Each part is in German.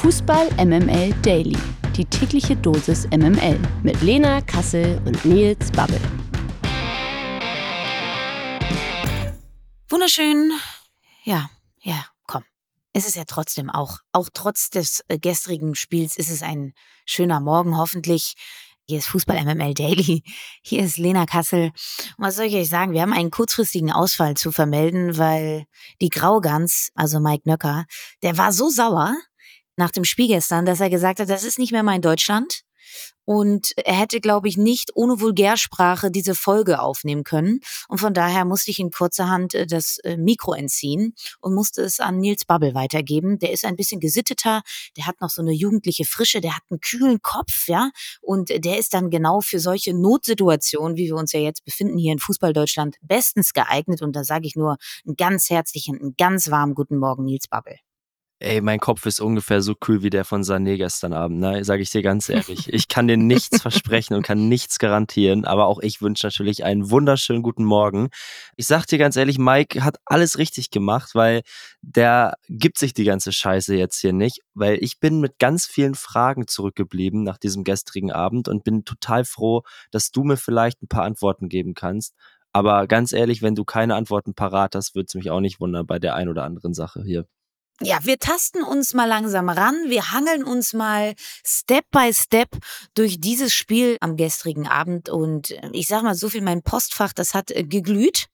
Fußball MML Daily. Die tägliche Dosis MML mit Lena Kassel und Nils Babbel. Wunderschön. Ja, ja, komm. Es ist ja trotzdem auch, auch trotz des äh, gestrigen Spiels ist es ein schöner Morgen hoffentlich. Hier ist Fußball MML Daily. Hier ist Lena Kassel. Und was soll ich euch sagen? Wir haben einen kurzfristigen Ausfall zu vermelden, weil die Graugans, also Mike Nöcker, der war so sauer nach dem Spiel gestern, dass er gesagt hat, das ist nicht mehr mein Deutschland. Und er hätte, glaube ich, nicht ohne Vulgärsprache diese Folge aufnehmen können. Und von daher musste ich in kurzerhand äh, das äh, Mikro entziehen und musste es an Nils Babbel weitergeben. Der ist ein bisschen gesitteter, der hat noch so eine jugendliche Frische, der hat einen kühlen Kopf, ja. Und der ist dann genau für solche Notsituationen, wie wir uns ja jetzt befinden hier in Fußballdeutschland, bestens geeignet. Und da sage ich nur einen ganz herzlichen, einen ganz warmen guten Morgen, Nils Babbel. Ey, mein Kopf ist ungefähr so kühl wie der von Sané gestern Abend, ne? Sage ich dir ganz ehrlich. Ich kann dir nichts versprechen und kann nichts garantieren, aber auch ich wünsche natürlich einen wunderschönen guten Morgen. Ich sag dir ganz ehrlich, Mike hat alles richtig gemacht, weil der gibt sich die ganze Scheiße jetzt hier nicht, weil ich bin mit ganz vielen Fragen zurückgeblieben nach diesem gestrigen Abend und bin total froh, dass du mir vielleicht ein paar Antworten geben kannst. Aber ganz ehrlich, wenn du keine Antworten parat hast, würde es mich auch nicht wundern bei der ein oder anderen Sache hier ja, wir tasten uns mal langsam ran. Wir hangeln uns mal Step by Step durch dieses Spiel am gestrigen Abend. Und äh, ich sag mal so viel, mein Postfach, das hat äh, geglüht.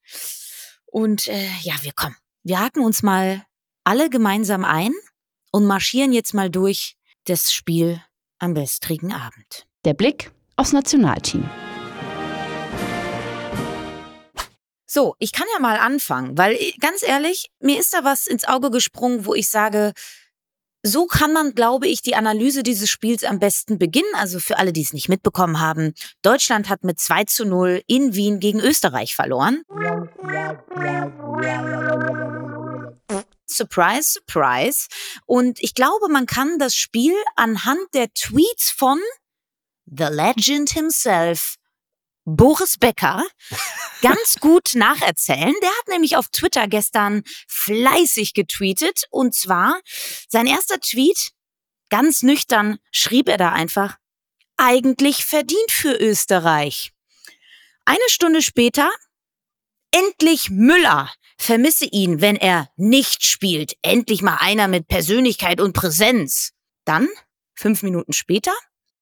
Und äh, ja, wir kommen. Wir haken uns mal alle gemeinsam ein und marschieren jetzt mal durch das Spiel am gestrigen Abend. Der Blick aufs Nationalteam. So, ich kann ja mal anfangen, weil äh, ganz ehrlich, mir ist da was ins Auge gesprungen, wo ich sage, so kann man, glaube ich, die Analyse dieses Spiels am besten beginnen. Also für alle, die es nicht mitbekommen haben. Deutschland hat mit 2 zu 0 in Wien gegen Österreich verloren. Surprise, surprise. Und ich glaube, man kann das Spiel anhand der Tweets von The Legend himself Boris Becker ganz gut nacherzählen. Der hat nämlich auf Twitter gestern fleißig getweetet. Und zwar sein erster Tweet, ganz nüchtern, schrieb er da einfach, eigentlich verdient für Österreich. Eine Stunde später, endlich Müller. Vermisse ihn, wenn er nicht spielt. Endlich mal einer mit Persönlichkeit und Präsenz. Dann, fünf Minuten später,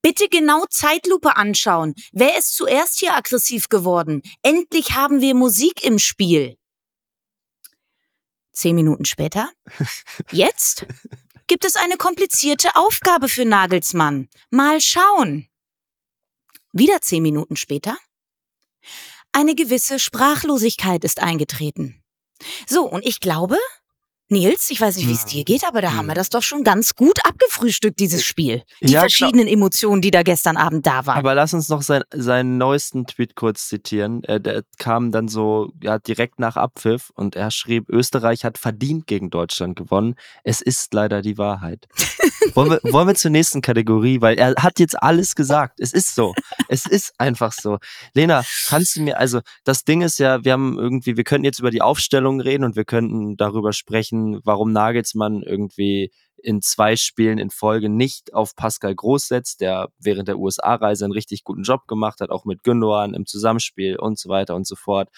Bitte genau Zeitlupe anschauen. Wer ist zuerst hier aggressiv geworden? Endlich haben wir Musik im Spiel. Zehn Minuten später. Jetzt gibt es eine komplizierte Aufgabe für Nagelsmann. Mal schauen. Wieder zehn Minuten später. Eine gewisse Sprachlosigkeit ist eingetreten. So, und ich glaube, Nils, ich weiß nicht, wie es dir geht, aber da haben wir das doch schon ganz gut abgefrühstückt, dieses Spiel. Die ja, verschiedenen klar. Emotionen, die da gestern Abend da waren. Aber lass uns noch sein, seinen neuesten Tweet kurz zitieren. Äh, der kam dann so ja, direkt nach Abpfiff und er schrieb, Österreich hat verdient gegen Deutschland gewonnen. Es ist leider die Wahrheit. wollen, wir, wollen wir zur nächsten Kategorie, weil er hat jetzt alles gesagt. Es ist so. Es ist einfach so. Lena, kannst du mir, also das Ding ist ja, wir haben irgendwie, wir könnten jetzt über die Aufstellung reden und wir könnten darüber sprechen, warum Nagelsmann irgendwie in zwei Spielen in Folge nicht auf Pascal Groß setzt, der während der USA-Reise einen richtig guten Job gemacht hat, auch mit Gündogan im Zusammenspiel und so weiter und so fort.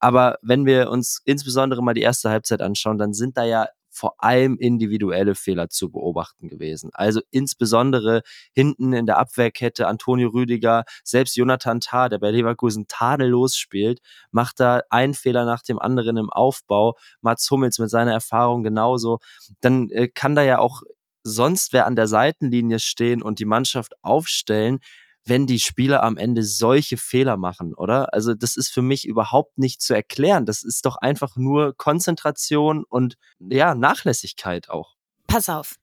Aber wenn wir uns insbesondere mal die erste Halbzeit anschauen, dann sind da ja vor allem individuelle Fehler zu beobachten gewesen. Also insbesondere hinten in der Abwehrkette Antonio Rüdiger, selbst Jonathan Tah, der bei Leverkusen tadellos spielt, macht da einen Fehler nach dem anderen im Aufbau. Mats Hummels mit seiner Erfahrung genauso. Dann äh, kann da ja auch sonst wer an der Seitenlinie stehen und die Mannschaft aufstellen wenn die Spieler am Ende solche Fehler machen, oder? Also das ist für mich überhaupt nicht zu erklären. Das ist doch einfach nur Konzentration und ja, Nachlässigkeit auch. Pass auf.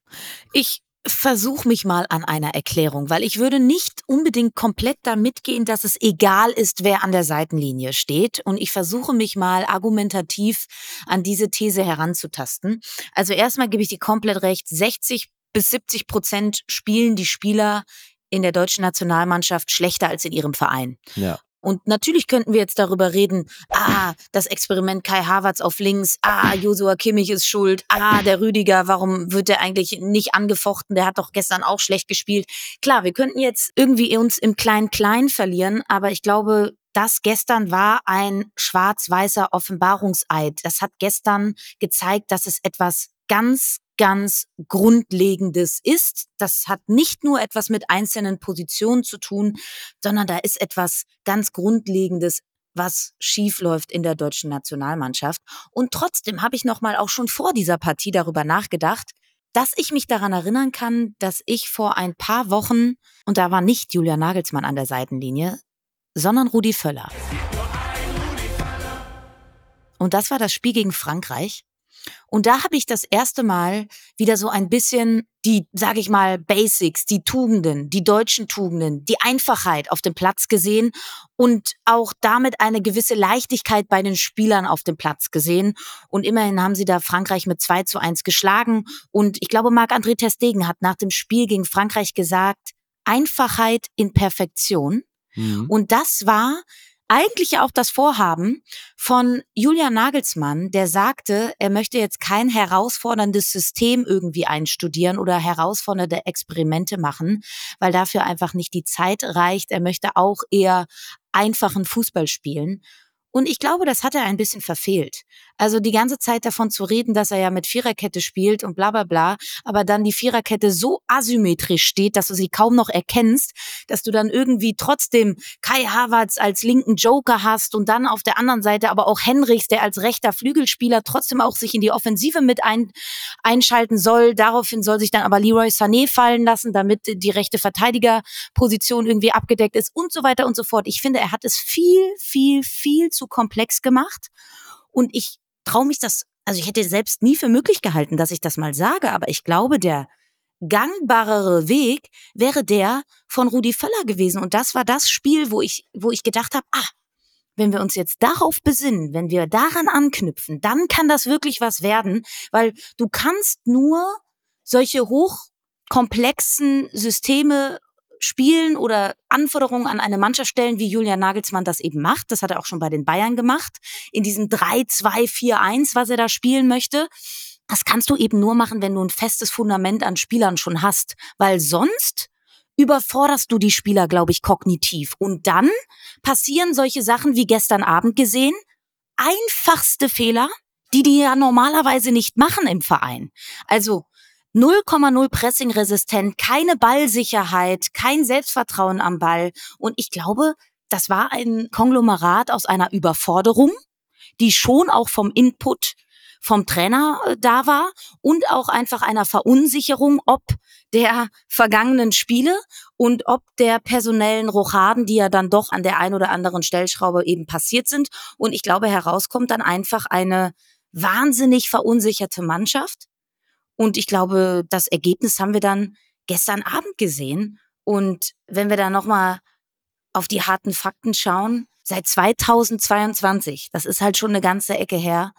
Ich versuche mich mal an einer Erklärung, weil ich würde nicht unbedingt komplett da mitgehen, dass es egal ist, wer an der Seitenlinie steht. Und ich versuche mich mal argumentativ an diese These heranzutasten. Also erstmal gebe ich dir komplett recht, 60 bis 70 Prozent spielen die Spieler in der deutschen Nationalmannschaft schlechter als in ihrem Verein. Ja. Und natürlich könnten wir jetzt darüber reden, ah, das Experiment Kai Havertz auf links, ah, Josua Kimmich ist schuld, ah, der Rüdiger, warum wird der eigentlich nicht angefochten, der hat doch gestern auch schlecht gespielt. Klar, wir könnten jetzt irgendwie uns im Klein-Klein verlieren, aber ich glaube, das gestern war ein schwarz-weißer Offenbarungseid. Das hat gestern gezeigt, dass es etwas ganz, ganz Grundlegendes ist. Das hat nicht nur etwas mit einzelnen Positionen zu tun, sondern da ist etwas ganz Grundlegendes, was schief läuft in der deutschen Nationalmannschaft. Und trotzdem habe ich noch mal auch schon vor dieser Partie darüber nachgedacht, dass ich mich daran erinnern kann, dass ich vor ein paar Wochen, und da war nicht Julia Nagelsmann an der Seitenlinie, sondern Rudi Völler. Und das war das Spiel gegen Frankreich. Und da habe ich das erste Mal wieder so ein bisschen die, sage ich mal, Basics, die Tugenden, die deutschen Tugenden, die Einfachheit auf dem Platz gesehen und auch damit eine gewisse Leichtigkeit bei den Spielern auf dem Platz gesehen. Und immerhin haben sie da Frankreich mit 2 zu 1 geschlagen. Und ich glaube, Marc-André Testegen hat nach dem Spiel gegen Frankreich gesagt, Einfachheit in Perfektion. Mhm. Und das war eigentlich auch das Vorhaben von Julian Nagelsmann, der sagte, er möchte jetzt kein herausforderndes System irgendwie einstudieren oder herausfordernde Experimente machen, weil dafür einfach nicht die Zeit reicht. Er möchte auch eher einfachen Fußball spielen. Und ich glaube, das hat er ein bisschen verfehlt. Also die ganze Zeit davon zu reden, dass er ja mit Viererkette spielt und bla bla bla, aber dann die Viererkette so asymmetrisch steht, dass du sie kaum noch erkennst, dass du dann irgendwie trotzdem Kai Havertz als linken Joker hast und dann auf der anderen Seite aber auch Henrichs, der als rechter Flügelspieler trotzdem auch sich in die Offensive mit ein, einschalten soll. Daraufhin soll sich dann aber Leroy Sané fallen lassen, damit die rechte Verteidigerposition irgendwie abgedeckt ist und so weiter und so fort. Ich finde, er hat es viel, viel, viel zu komplex gemacht und ich traue mich das, also ich hätte selbst nie für möglich gehalten, dass ich das mal sage, aber ich glaube, der gangbarere Weg wäre der von Rudi Völler gewesen. Und das war das Spiel, wo ich, wo ich gedacht habe, ah, wenn wir uns jetzt darauf besinnen, wenn wir daran anknüpfen, dann kann das wirklich was werden, weil du kannst nur solche hochkomplexen Systeme spielen oder Anforderungen an eine Mannschaft stellen, wie Julian Nagelsmann das eben macht. Das hat er auch schon bei den Bayern gemacht. In diesem 3-2-4-1, was er da spielen möchte. Das kannst du eben nur machen, wenn du ein festes Fundament an Spielern schon hast. Weil sonst überforderst du die Spieler, glaube ich, kognitiv. Und dann passieren solche Sachen wie gestern Abend gesehen. Einfachste Fehler, die die ja normalerweise nicht machen im Verein. Also 0,0 Pressing-resistent, keine Ballsicherheit, kein Selbstvertrauen am Ball. Und ich glaube, das war ein Konglomerat aus einer Überforderung, die schon auch vom Input vom Trainer äh, da war und auch einfach einer Verunsicherung, ob der vergangenen Spiele und ob der personellen Rochaden, die ja dann doch an der ein oder anderen Stellschraube eben passiert sind. Und ich glaube, herauskommt dann einfach eine wahnsinnig verunsicherte Mannschaft, und ich glaube, das Ergebnis haben wir dann gestern Abend gesehen. Und wenn wir da nochmal auf die harten Fakten schauen, seit 2022, das ist halt schon eine ganze Ecke her,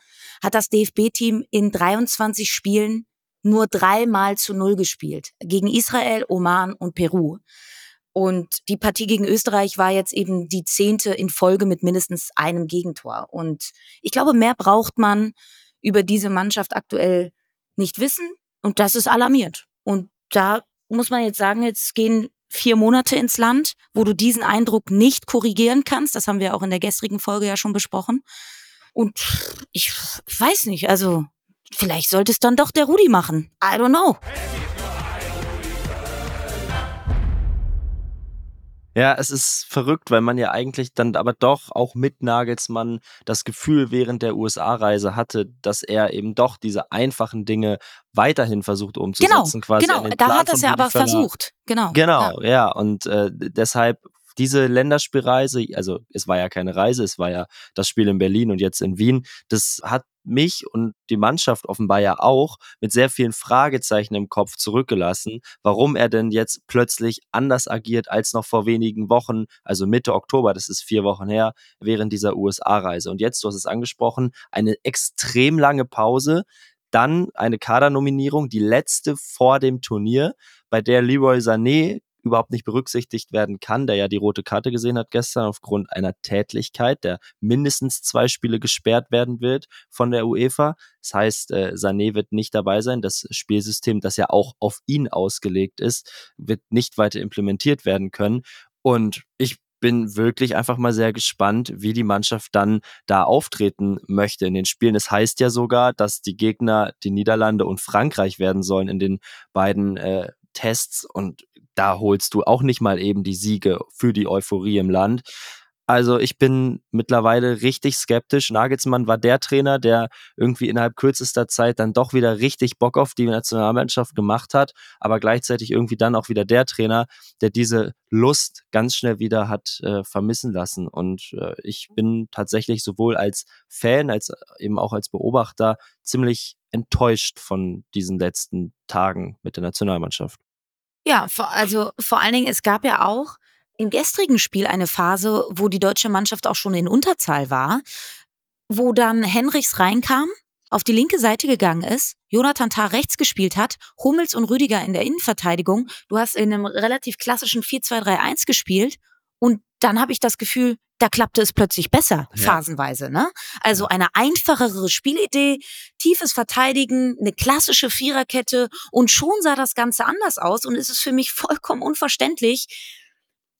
hat das DFB-Team in 23 Spielen nur dreimal zu Null gespielt. Gegen Israel, Oman und Peru. Und die Partie gegen Österreich war jetzt eben die zehnte in Folge mit mindestens einem Gegentor. Und ich glaube, mehr braucht man über diese Mannschaft aktuell nicht wissen. Und das ist alarmiert. Und da muss man jetzt sagen, jetzt gehen vier Monate ins Land, wo du diesen Eindruck nicht korrigieren kannst. Das haben wir auch in der gestrigen Folge ja schon besprochen. Und ich, weiß nicht, also vielleicht sollte es dann doch der Rudi machen. I don't know. Ja, es ist verrückt, weil man ja eigentlich dann aber doch auch mit Nagelsmann das Gefühl während der USA-Reise hatte, dass er eben doch diese einfachen Dinge weiterhin versucht umzusetzen. Genau, quasi genau. da hat er es ja aber versucht. Genau. Genau, ja. ja. Und äh, deshalb diese Länderspielreise, also es war ja keine Reise, es war ja das Spiel in Berlin und jetzt in Wien, das hat mich und die Mannschaft offenbar ja auch mit sehr vielen Fragezeichen im Kopf zurückgelassen, warum er denn jetzt plötzlich anders agiert als noch vor wenigen Wochen, also Mitte Oktober, das ist vier Wochen her, während dieser USA-Reise. Und jetzt, du hast es angesprochen, eine extrem lange Pause, dann eine Kadernominierung, die letzte vor dem Turnier, bei der Leroy Sané überhaupt nicht berücksichtigt werden kann, der ja die rote Karte gesehen hat gestern aufgrund einer Tätlichkeit, der mindestens zwei Spiele gesperrt werden wird von der UEFA. Das heißt, äh, Sané wird nicht dabei sein. Das Spielsystem, das ja auch auf ihn ausgelegt ist, wird nicht weiter implementiert werden können. Und ich bin wirklich einfach mal sehr gespannt, wie die Mannschaft dann da auftreten möchte in den Spielen. Es heißt ja sogar, dass die Gegner die Niederlande und Frankreich werden sollen in den beiden äh, Tests und da holst du auch nicht mal eben die Siege für die Euphorie im Land. Also ich bin mittlerweile richtig skeptisch. Nagelsmann war der Trainer, der irgendwie innerhalb kürzester Zeit dann doch wieder richtig Bock auf die Nationalmannschaft gemacht hat, aber gleichzeitig irgendwie dann auch wieder der Trainer, der diese Lust ganz schnell wieder hat äh, vermissen lassen. Und äh, ich bin tatsächlich sowohl als Fan als eben auch als Beobachter ziemlich enttäuscht von diesen letzten Tagen mit der Nationalmannschaft. Ja, also vor allen Dingen, es gab ja auch im gestrigen Spiel eine Phase, wo die deutsche Mannschaft auch schon in Unterzahl war, wo dann Henrichs reinkam, auf die linke Seite gegangen ist, Jonathan Tah rechts gespielt hat, Hummels und Rüdiger in der Innenverteidigung. Du hast in einem relativ klassischen 4-2-3-1 gespielt und dann habe ich das Gefühl, da klappte es plötzlich besser, ja. phasenweise. Ne? Also eine einfachere Spielidee, tiefes Verteidigen, eine klassische Viererkette und schon sah das Ganze anders aus und es ist für mich vollkommen unverständlich,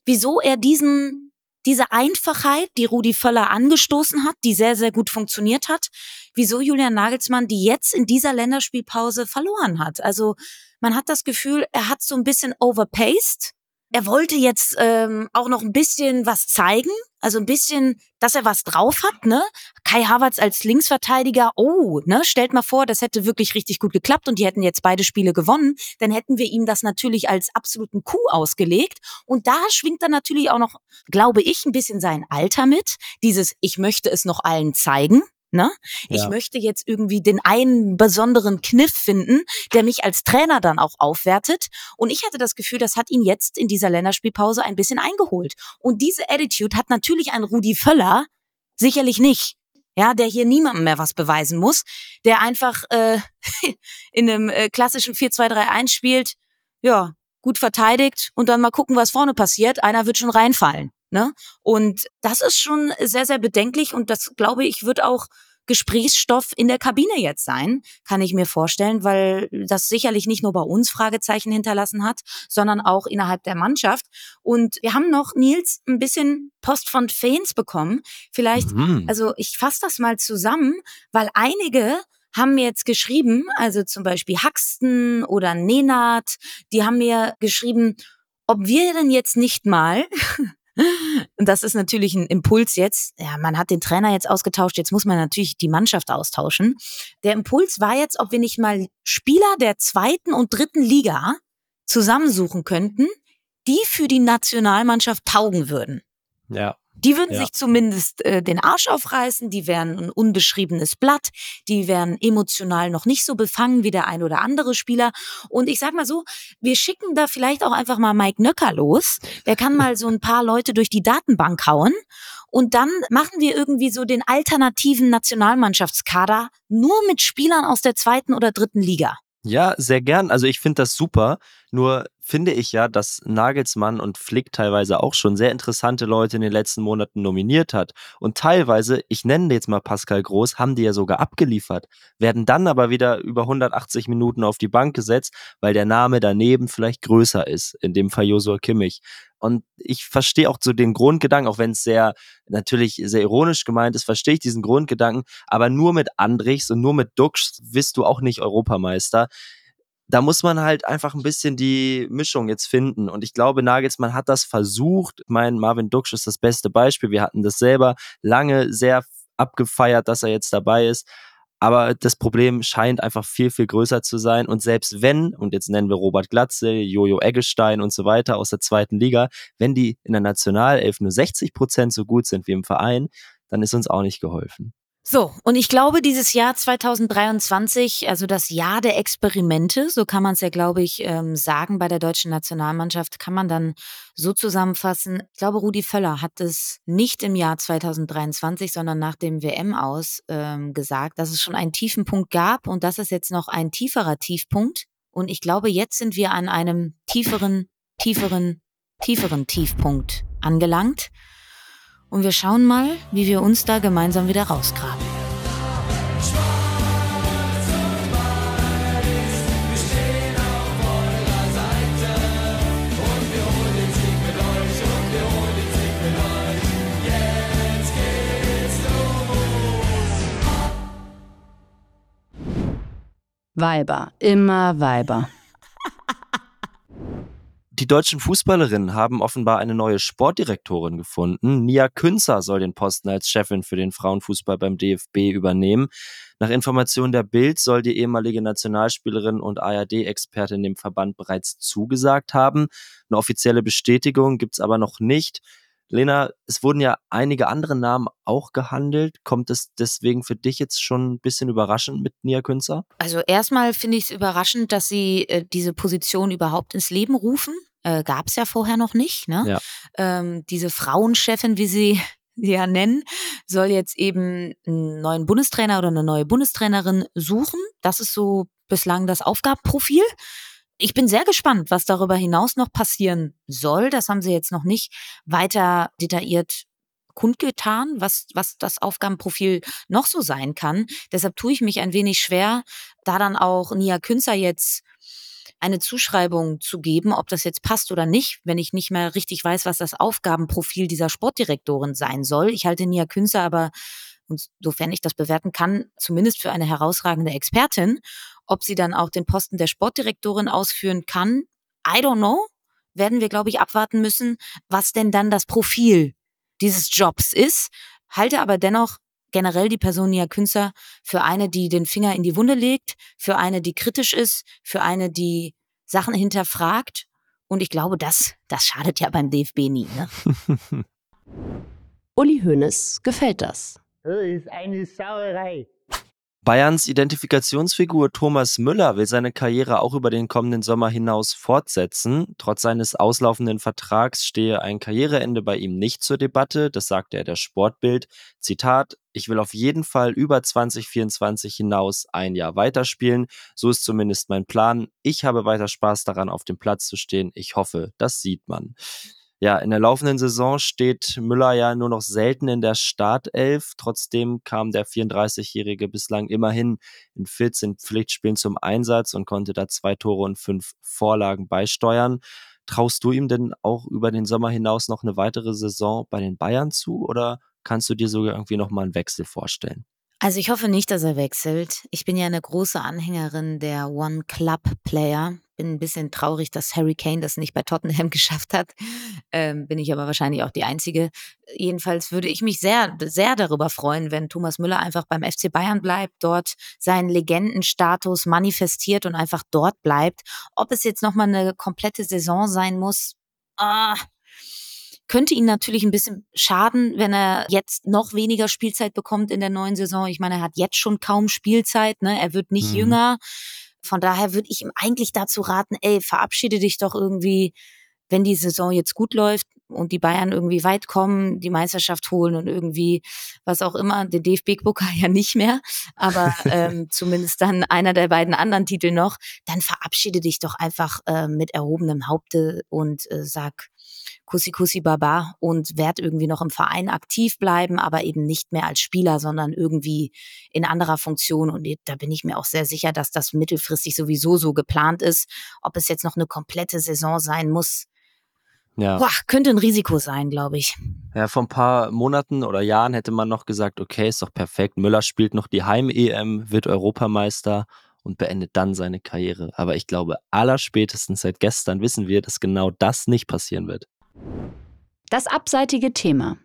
wieso er diesen, diese Einfachheit, die Rudi Völler angestoßen hat, die sehr, sehr gut funktioniert hat, wieso Julian Nagelsmann die jetzt in dieser Länderspielpause verloren hat. Also man hat das Gefühl, er hat so ein bisschen overpaced er wollte jetzt ähm, auch noch ein bisschen was zeigen, also ein bisschen, dass er was drauf hat, ne? Kai Havertz als Linksverteidiger, oh, ne? Stellt mal vor, das hätte wirklich richtig gut geklappt und die hätten jetzt beide Spiele gewonnen, dann hätten wir ihm das natürlich als absoluten Coup ausgelegt und da schwingt dann natürlich auch noch, glaube ich, ein bisschen sein Alter mit, dieses ich möchte es noch allen zeigen, Ne? Ich möchte jetzt irgendwie den einen besonderen Kniff finden, der mich als Trainer dann auch aufwertet. Und ich hatte das Gefühl, das hat ihn jetzt in dieser Länderspielpause ein bisschen eingeholt. Und diese Attitude hat natürlich ein Rudi Völler sicherlich nicht. Ja, der hier niemandem mehr was beweisen muss, der einfach äh, in einem äh, klassischen 4-2-3-1 spielt, ja, gut verteidigt und dann mal gucken, was vorne passiert. Einer wird schon reinfallen. Ne? Und das ist schon sehr, sehr bedenklich und das, glaube ich, wird auch Gesprächsstoff in der Kabine jetzt sein, kann ich mir vorstellen, weil das sicherlich nicht nur bei uns Fragezeichen hinterlassen hat, sondern auch innerhalb der Mannschaft. Und wir haben noch, Nils, ein bisschen Post von Fans bekommen. Vielleicht, mhm. also ich fasse das mal zusammen, weil einige haben mir jetzt geschrieben, also zum Beispiel Haxton oder Nenat, die haben mir geschrieben, ob wir denn jetzt nicht mal und das ist natürlich ein Impuls jetzt. Ja, man hat den Trainer jetzt ausgetauscht, jetzt muss man natürlich die Mannschaft austauschen. Der Impuls war jetzt, ob wir nicht mal Spieler der zweiten und dritten Liga zusammensuchen könnten, die für die Nationalmannschaft taugen würden. Ja. Die würden ja. sich zumindest äh, den Arsch aufreißen, die wären ein unbeschriebenes Blatt, die wären emotional noch nicht so befangen wie der ein oder andere Spieler. Und ich sag mal so, wir schicken da vielleicht auch einfach mal Mike Nöcker los. Der kann mal so ein paar Leute durch die Datenbank hauen. Und dann machen wir irgendwie so den alternativen Nationalmannschaftskader nur mit Spielern aus der zweiten oder dritten Liga. Ja, sehr gern. Also ich finde das super. Nur finde ich ja, dass Nagelsmann und Flick teilweise auch schon sehr interessante Leute in den letzten Monaten nominiert hat. Und teilweise, ich nenne jetzt mal Pascal Groß, haben die ja sogar abgeliefert, werden dann aber wieder über 180 Minuten auf die Bank gesetzt, weil der Name daneben vielleicht größer ist, in dem Fall Josua Kimmich. Und ich verstehe auch so den Grundgedanken, auch wenn es sehr, natürlich sehr ironisch gemeint ist, verstehe ich diesen Grundgedanken, aber nur mit Andrichs und nur mit Dux wirst du auch nicht Europameister da muss man halt einfach ein bisschen die Mischung jetzt finden. Und ich glaube, Nagelsmann hat das versucht. Mein Marvin Duksch ist das beste Beispiel. Wir hatten das selber lange sehr abgefeiert, dass er jetzt dabei ist. Aber das Problem scheint einfach viel, viel größer zu sein. Und selbst wenn, und jetzt nennen wir Robert Glatze, Jojo Eggestein und so weiter aus der zweiten Liga, wenn die in der Nationalelf nur 60 Prozent so gut sind wie im Verein, dann ist uns auch nicht geholfen. So, und ich glaube, dieses Jahr 2023, also das Jahr der Experimente, so kann man es ja, glaube ich, ähm, sagen bei der deutschen Nationalmannschaft, kann man dann so zusammenfassen. Ich glaube, Rudi Völler hat es nicht im Jahr 2023, sondern nach dem WM aus ähm, gesagt, dass es schon einen tiefen Punkt gab und das ist jetzt noch ein tieferer Tiefpunkt. Und ich glaube, jetzt sind wir an einem tieferen tieferen, tieferen Tiefpunkt angelangt. Und wir schauen mal, wie wir uns da gemeinsam wieder rausgraben. Weiber, immer Weiber. Die deutschen Fußballerinnen haben offenbar eine neue Sportdirektorin gefunden. Nia Künzer soll den Posten als Chefin für den Frauenfußball beim DFB übernehmen. Nach Informationen der Bild soll die ehemalige Nationalspielerin und ARD-Expertin dem Verband bereits zugesagt haben. Eine offizielle Bestätigung gibt's aber noch nicht. Lena, es wurden ja einige andere Namen auch gehandelt. Kommt es deswegen für dich jetzt schon ein bisschen überraschend mit Nia Künzer? Also erstmal finde ich es überraschend, dass sie äh, diese Position überhaupt ins Leben rufen. Äh, Gab es ja vorher noch nicht. Ne? Ja. Ähm, diese Frauenchefin, wie sie sie ja nennen, soll jetzt eben einen neuen Bundestrainer oder eine neue Bundestrainerin suchen. Das ist so bislang das Aufgabenprofil ich bin sehr gespannt, was darüber hinaus noch passieren soll. Das haben sie jetzt noch nicht weiter detailliert kundgetan, was, was das Aufgabenprofil noch so sein kann. Deshalb tue ich mich ein wenig schwer, da dann auch Nia Künzer jetzt eine Zuschreibung zu geben, ob das jetzt passt oder nicht, wenn ich nicht mehr richtig weiß, was das Aufgabenprofil dieser Sportdirektorin sein soll. Ich halte Nia Künzer aber, und sofern ich das bewerten kann, zumindest für eine herausragende Expertin ob sie dann auch den Posten der Sportdirektorin ausführen kann, I don't know. Werden wir, glaube ich, abwarten müssen, was denn dann das Profil dieses Jobs ist. Halte aber dennoch generell die Person Nia Künzer für eine, die den Finger in die Wunde legt, für eine, die kritisch ist, für eine, die Sachen hinterfragt. Und ich glaube, das, das schadet ja beim DFB nie. Ne? Uli Hoeneß gefällt das. Das ist eine Sauerei. Bayerns Identifikationsfigur Thomas Müller will seine Karriere auch über den kommenden Sommer hinaus fortsetzen. Trotz seines auslaufenden Vertrags stehe ein Karriereende bei ihm nicht zur Debatte, das sagte er der Sportbild. Zitat, ich will auf jeden Fall über 2024 hinaus ein Jahr weiterspielen. So ist zumindest mein Plan. Ich habe weiter Spaß daran, auf dem Platz zu stehen. Ich hoffe, das sieht man. Ja, in der laufenden Saison steht Müller ja nur noch selten in der Startelf. Trotzdem kam der 34-Jährige bislang immerhin in 14 Pflichtspielen zum Einsatz und konnte da zwei Tore und fünf Vorlagen beisteuern. Traust du ihm denn auch über den Sommer hinaus noch eine weitere Saison bei den Bayern zu oder kannst du dir sogar irgendwie nochmal einen Wechsel vorstellen? Also ich hoffe nicht, dass er wechselt. Ich bin ja eine große Anhängerin der One-Club-Player. Bin ein bisschen traurig, dass Harry Kane das nicht bei Tottenham geschafft hat. Ähm, bin ich aber wahrscheinlich auch die Einzige. Jedenfalls würde ich mich sehr, sehr darüber freuen, wenn Thomas Müller einfach beim FC Bayern bleibt, dort seinen Legendenstatus manifestiert und einfach dort bleibt. Ob es jetzt nochmal eine komplette Saison sein muss, ah, könnte ihn natürlich ein bisschen schaden, wenn er jetzt noch weniger Spielzeit bekommt in der neuen Saison. Ich meine, er hat jetzt schon kaum Spielzeit, ne? Er wird nicht mhm. jünger. Von daher würde ich ihm eigentlich dazu raten, ey, verabschiede dich doch irgendwie, wenn die Saison jetzt gut läuft und die Bayern irgendwie weit kommen, die Meisterschaft holen und irgendwie was auch immer, den DFB-Pokal ja nicht mehr, aber ähm, zumindest dann einer der beiden anderen Titel noch, dann verabschiede dich doch einfach äh, mit erhobenem Haupte und äh, sag, Kussi Kussi Baba und werd irgendwie noch im Verein aktiv bleiben, aber eben nicht mehr als Spieler, sondern irgendwie in anderer Funktion. Und da bin ich mir auch sehr sicher, dass das mittelfristig sowieso so geplant ist. Ob es jetzt noch eine komplette Saison sein muss, ja. Boah, könnte ein Risiko sein, glaube ich. Ja, vor ein paar Monaten oder Jahren hätte man noch gesagt, okay, ist doch perfekt. Müller spielt noch die Heim-EM, wird Europameister und beendet dann seine Karriere. Aber ich glaube, allerspätestens seit gestern wissen wir, dass genau das nicht passieren wird. Das abseitige Thema.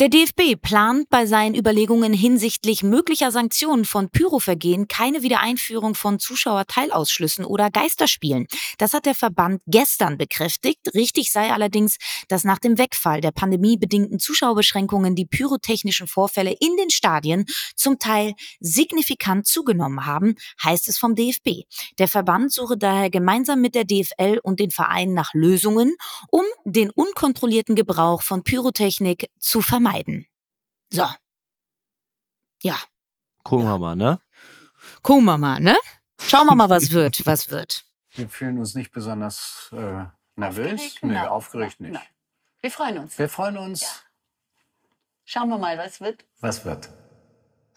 Der DFB plant bei seinen Überlegungen hinsichtlich möglicher Sanktionen von Pyrovergehen keine Wiedereinführung von Zuschauerteilausschlüssen oder Geisterspielen. Das hat der Verband gestern bekräftigt. Richtig sei allerdings, dass nach dem Wegfall der pandemiebedingten Zuschauerbeschränkungen die pyrotechnischen Vorfälle in den Stadien zum Teil signifikant zugenommen haben, heißt es vom DFB. Der Verband suche daher gemeinsam mit der DFL und den Vereinen nach Lösungen, um den unkontrollierten Gebrauch von Pyrotechnik zu vermeiden vermeiden. So. Ja. Gucken wir mal, ne? Gucken wir mal, ne? Schauen wir mal, was wird, was wird. Wir fühlen uns nicht besonders äh, nervös. Aufgeregt? Nee, Nein. aufgeregt nicht. nein. Wir freuen uns. Wir freuen uns. Ja. Schauen wir mal, was wird. Was wird?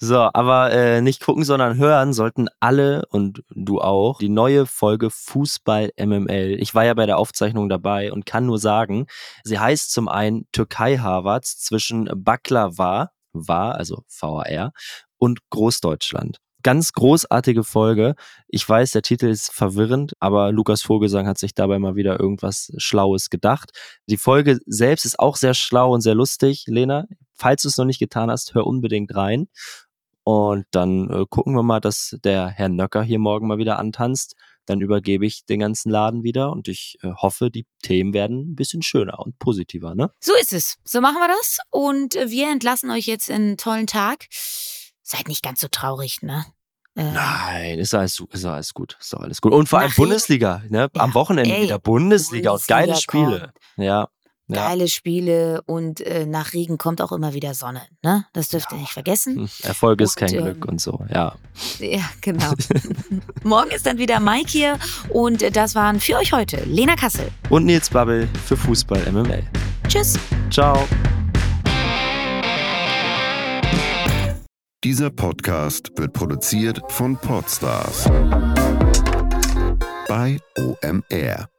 So, aber äh, nicht gucken, sondern hören sollten alle und du auch die neue Folge Fußball MML. Ich war ja bei der Aufzeichnung dabei und kann nur sagen, sie heißt zum einen Türkei Harvards zwischen Baklava, war, also VAR, und Großdeutschland. Ganz großartige Folge. Ich weiß, der Titel ist verwirrend, aber Lukas Vogelsang hat sich dabei mal wieder irgendwas Schlaues gedacht. Die Folge selbst ist auch sehr schlau und sehr lustig. Lena, falls du es noch nicht getan hast, hör unbedingt rein. Und dann äh, gucken wir mal, dass der Herr Nöcker hier morgen mal wieder antanzt. Dann übergebe ich den ganzen Laden wieder und ich äh, hoffe, die Themen werden ein bisschen schöner und positiver, ne? So ist es. So machen wir das. Und äh, wir entlassen euch jetzt in einen tollen Tag. Seid nicht ganz so traurig, ne? Äh, Nein, ist alles, ist alles gut. Ist doch alles gut. Und vor allem Bundesliga, ne? Am Ja, Wochenende ey, wieder Bundesliga, und geile Bundesliga Spiele. Ja. Ja. Geile Spiele und äh, nach Regen kommt auch immer wieder Sonne. Ne? Das dürft ihr nicht vergessen. Hm, Erfolg ist Und, kein ähm, Glück und so, ja. Ja, genau. Morgen ist dann wieder Mike hier und äh, das waren für euch heute Lena Kassel. Und Nils Babbel für Fußball MML. Tschüss. Ciao. Dieser Podcast wird produziert von Podstars bei OMR.